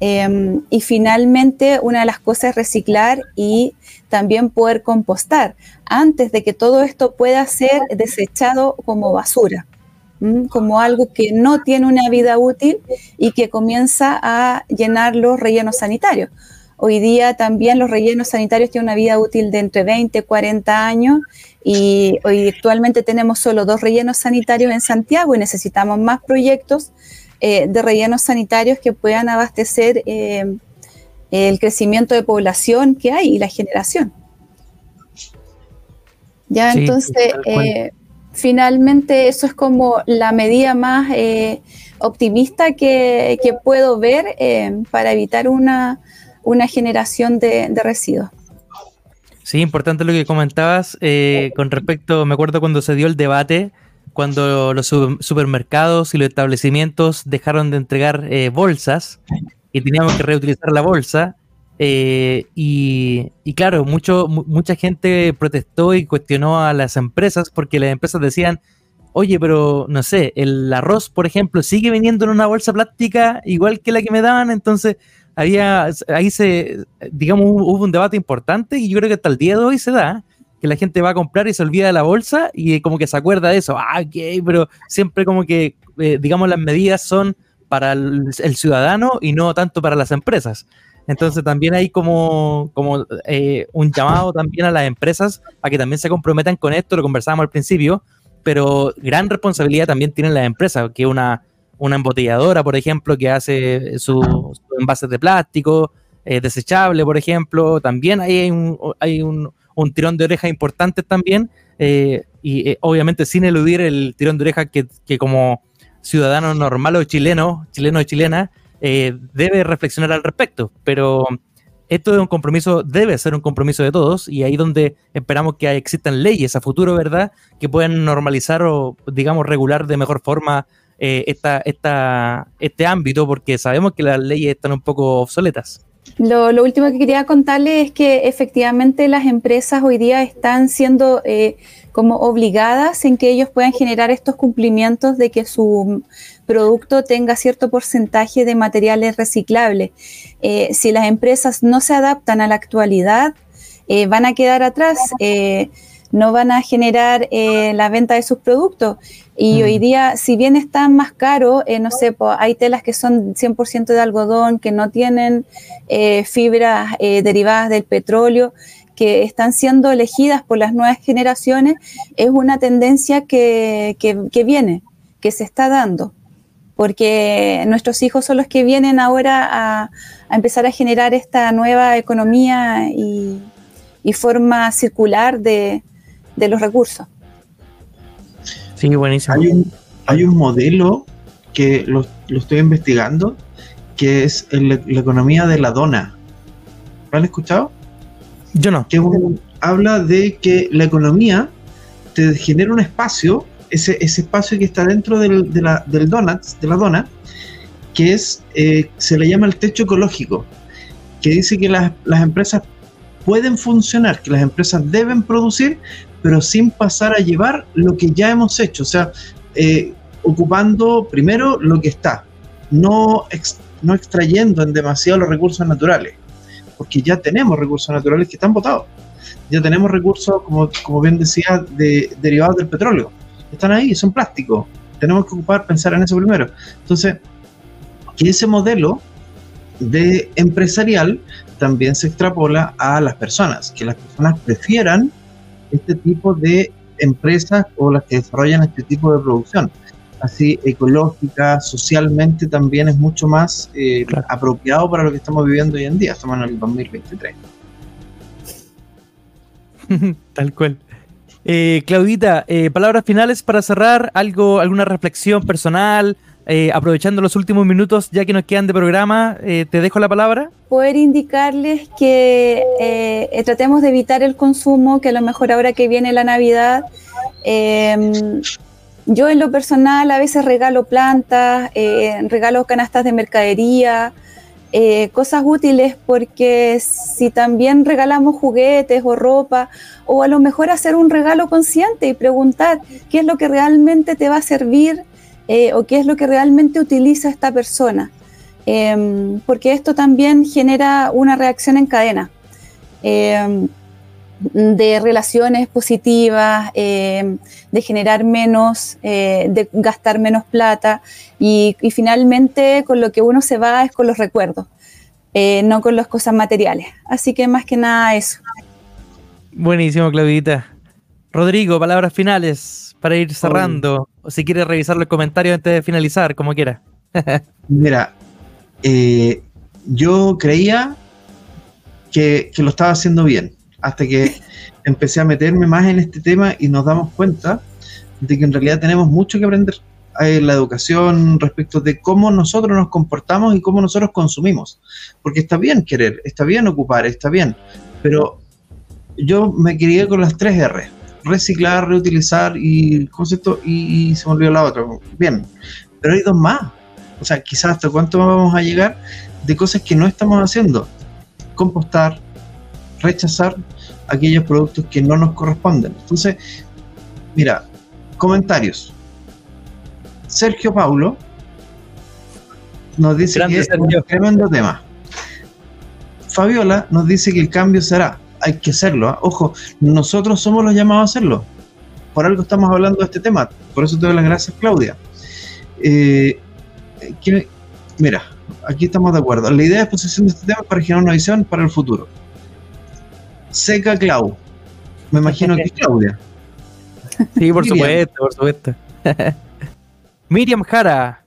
Em, y finalmente, una de las cosas es reciclar y también poder compostar antes de que todo esto pueda ser desechado como basura, como algo que no tiene una vida útil y que comienza a llenar los rellenos sanitarios. Hoy día también los rellenos sanitarios tienen una vida útil de entre 20 y 40 años y hoy actualmente tenemos solo dos rellenos sanitarios en Santiago y necesitamos más proyectos eh, de rellenos sanitarios que puedan abastecer eh, el crecimiento de población que hay y la generación. Ya, entonces, eh, finalmente eso es como la medida más optimista que, puedo ver para evitar una, generación de, de, residuos. Sí, importante lo que comentabas con respecto, me acuerdo cuando se dio el debate cuando los supermercados y los establecimientos dejaron de entregar eh, bolsas y teníamos que reutilizar la bolsa. Eh, y, claro, mucho, mucha gente protestó y cuestionó a las empresas porque las empresas decían, oye, pero no sé, el arroz, por ejemplo, sigue viniendo en una bolsa plástica igual que la que me daban, entonces había, ahí se, digamos, hubo un debate importante y yo creo que hasta el día de hoy se da, que la gente va a comprar y se olvida de la bolsa y como que se acuerda de eso. Ah, ok, pero siempre como que, eh, digamos, las medidas son para el, ciudadano y no tanto para las empresas. Entonces también hay como, como eh, un llamado también a las empresas a que también se comprometan con esto, lo conversábamos al principio, pero gran responsabilidad también tienen las empresas, que una, una embotelladora, por ejemplo, que hace su envases de plástico, eh, desechable, por ejemplo, también hay un, hay un, un tirón de oreja importante también, eh, y eh, obviamente sin eludir el tirón de oreja que, como ciudadano normal o chileno, chileno o chilena, eh, debe reflexionar al respecto. Pero esto es un compromiso, debe ser un compromiso de todos, y ahí donde esperamos que existan leyes a futuro, ¿verdad?, que puedan normalizar o, digamos, regular de mejor forma esta, esta, este ámbito, porque sabemos que las leyes están un poco obsoletas. Lo, último que quería contarle es que efectivamente las empresas hoy día están siendo eh, como obligadas en que ellos puedan generar estos cumplimientos de que su producto tenga cierto porcentaje de materiales reciclables. Eh, si las empresas no se adaptan a la actualidad, eh, van a quedar atrás no van a generar eh, la venta de sus productos. Y hoy mm. día, si bien están más caros, eh, no sé, hay telas que son 100% de algodón, que no tienen eh, fibras derivadas del petróleo, que están siendo elegidas por las nuevas generaciones, es una tendencia que, viene, que se está dando porque nuestros hijos son los que vienen ahora a, empezar a generar esta nueva economía y forma circular de, de los recursos. Sí, buenísimo. Hay un, modelo que lo, estoy investigando, que es la economía de la dona. ¿Lo han escuchado? Yo no. Que habla de que la economía te genera un espacio, ese, ese espacio que está dentro del, de la, del donuts, de la dona, que es, eh, se le llama el techo ecológico, que dice que las, las empresas pueden funcionar, que las empresas deben producir, pero sin pasar a llevar lo que ya hemos hecho, o sea, eh, ocupando primero lo que está, no, no extrayendo en demasiado los recursos naturales, porque ya tenemos recursos naturales que están botados, ya tenemos recursos, como, como bien decía, de, derivados del petróleo, están ahí, son plásticos, tenemos que ocupar, pensar en eso primero. Entonces, que ese modelo de empresarial también se extrapola a las personas, que las personas prefieran este tipo de empresas o las que desarrollan este tipo de producción. Así ecológica, socialmente también es mucho más eh, apropiado para lo que estamos viviendo hoy en día. Estamos en el 2023. Tal cual. Eh, Claudita, eh, palabras finales para cerrar, algo, alguna reflexión personal, eh, aprovechando los últimos minutos ya que nos quedan de programa, te dejo la palabra. Poder indicarles que tratemos de evitar el consumo, que a lo mejor ahora que viene la Navidad, em, yo en lo personal a veces regalo plantas, regalo canastas de mercadería, eh, cosas útiles porque si también regalamos juguetes o ropa, o a lo mejor hacer un regalo consciente y preguntar qué es lo que realmente te va a servir eh, o qué es lo que realmente utiliza esta persona, em, porque esto también genera una reacción en cadena. Em, de relaciones positivas, eh, de generar menos, eh, de gastar menos plata y, finalmente con lo que uno se va es con los recuerdos, eh, no con las cosas materiales. Así que más que nada eso. Buenísimo, Claudita. Rodrigo, palabras finales para ir cerrando, o si quieres revisar los comentarios antes de finalizar, como quiera. Mira, yo creía que, que lo estaba haciendo bien hasta que empecé a meterme más en este tema y nos damos cuenta de que en realidad tenemos mucho que aprender en la educación respecto de cómo nosotros nos comportamos y cómo nosotros consumimos. Porque está bien querer, está bien ocupar, está bien, pero yo me quería con las tres R, reciclar, reutilizar y concepto y, y se me olvidó la otra. Bien, pero hay dos más. O sea, quizás hasta cuánto vamos a llegar de cosas que no estamos haciendo. Compostar, rechazar aquellos productos que no nos corresponden. Entonces, mira, comentarios. Sergio Paulo nos dice que es un tremendo tema. Fabiola nos dice que el cambio será. Hay que hacerlo. ¿ah? Ojo, nosotros somos los llamados a hacerlo. Por algo estamos hablando de este tema. Por eso te doy las gracias, Claudia. Eh, mira, aquí estamos de acuerdo. La idea de exposición de este tema es para generar una visión para el futuro. Seca Clau. Me imagino que es Claudia. Sí, por supuesto, por supuesto. Miriam Jara.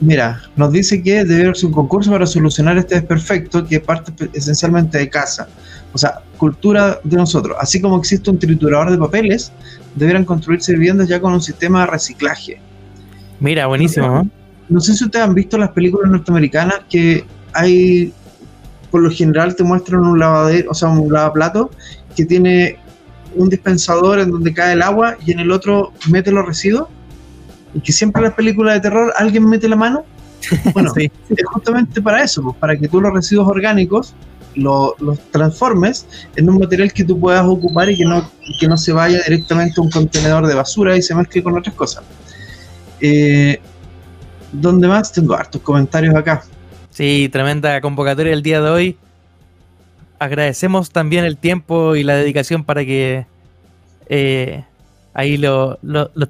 Mira, nos dice que debe haberse un concurso para solucionar este desperfecto que parte esencialmente de casa. O sea, cultura de nosotros. Así como existe un triturador de papeles, deberán construirse viviendas ya con un sistema de reciclaje. Mira, buenísimo. no sé si ustedes han visto las películas norteamericanas que hay por lo general te muestran un lavadero, o sea, un lavaplato que tiene un dispensador en donde cae el agua y en el otro mete los residuos. Y que siempre en las películas de terror alguien mete la mano. Bueno, es justamente para eso, pues, para que tú los residuos orgánicos los transformes en un material que tú puedas ocupar y que no, que no se vaya directamente a un contenedor de basura y se mezcle con otras cosas. Eh, ¿Dónde más? Tengo hartos comentarios acá. Sí, tremenda convocatoria el día de hoy. Agradecemos también el tiempo y la dedicación para que eh, ahí los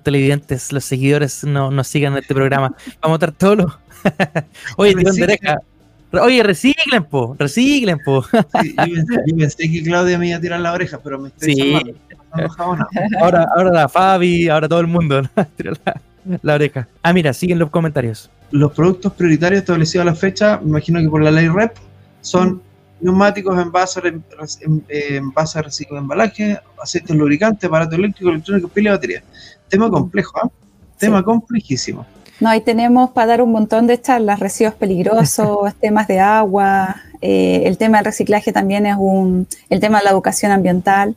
televidentes, los seguidores no, nos sigan en este programa. Vamos a estar todos los... Oye, Oye, reciclen, po, reciclen, po. yo, pensé, que Claudia me iba a tirar la oreja, pero me estoy sí. ahora, ahora la Fabi, ahora todo el mundo la, la oreja. Ah, mira, siguen los comentarios los productos prioritarios establecidos a la fecha, me imagino que por la ley REP, son neumáticos, envases, envases de reciclo de embalaje, aceites lubricantes, aparato eléctrico, electrónico, pila y batería. Tema complejo, ¿ah? Tema complejísimo. No, ahí tenemos para dar un montón de charlas, residuos peligrosos, temas de agua, eh, el tema del reciclaje también es un, el tema de la educación ambiental.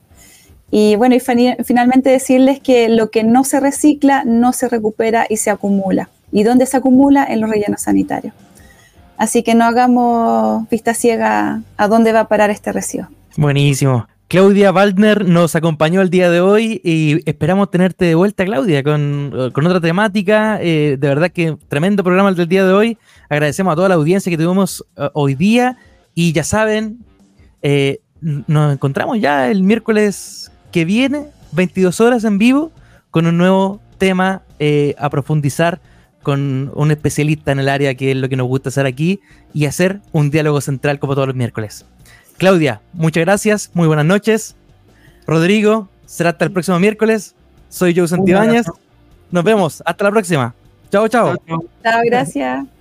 Y bueno, y finalmente decirles que lo que no se recicla no se recupera y se acumula. ¿Y dónde se acumula? En los rellenos sanitarios. Así que no hagamos vista ciega a dónde va a parar este residuo. Buenísimo. Claudia Waldner nos acompañó el día de hoy y esperamos tenerte de vuelta, Claudia, con, otra temática. Eh, de verdad que tremendo programa el del día de hoy. Agradecemos a toda la audiencia que tuvimos eh, hoy día y ya saben, eh, nos encontramos ya el miércoles que viene, 22 horas en vivo, con un nuevo tema a profundizar con un especialista en el área que es lo que nos gusta hacer aquí y hacer un diálogo central como todos los miércoles. Claudia, muchas gracias, muy buenas noches. Rodrigo, será hasta el próximo miércoles. Soy Joe Santibáñez. Nos vemos, hasta la próxima. Chao, chao. Chao, gracias.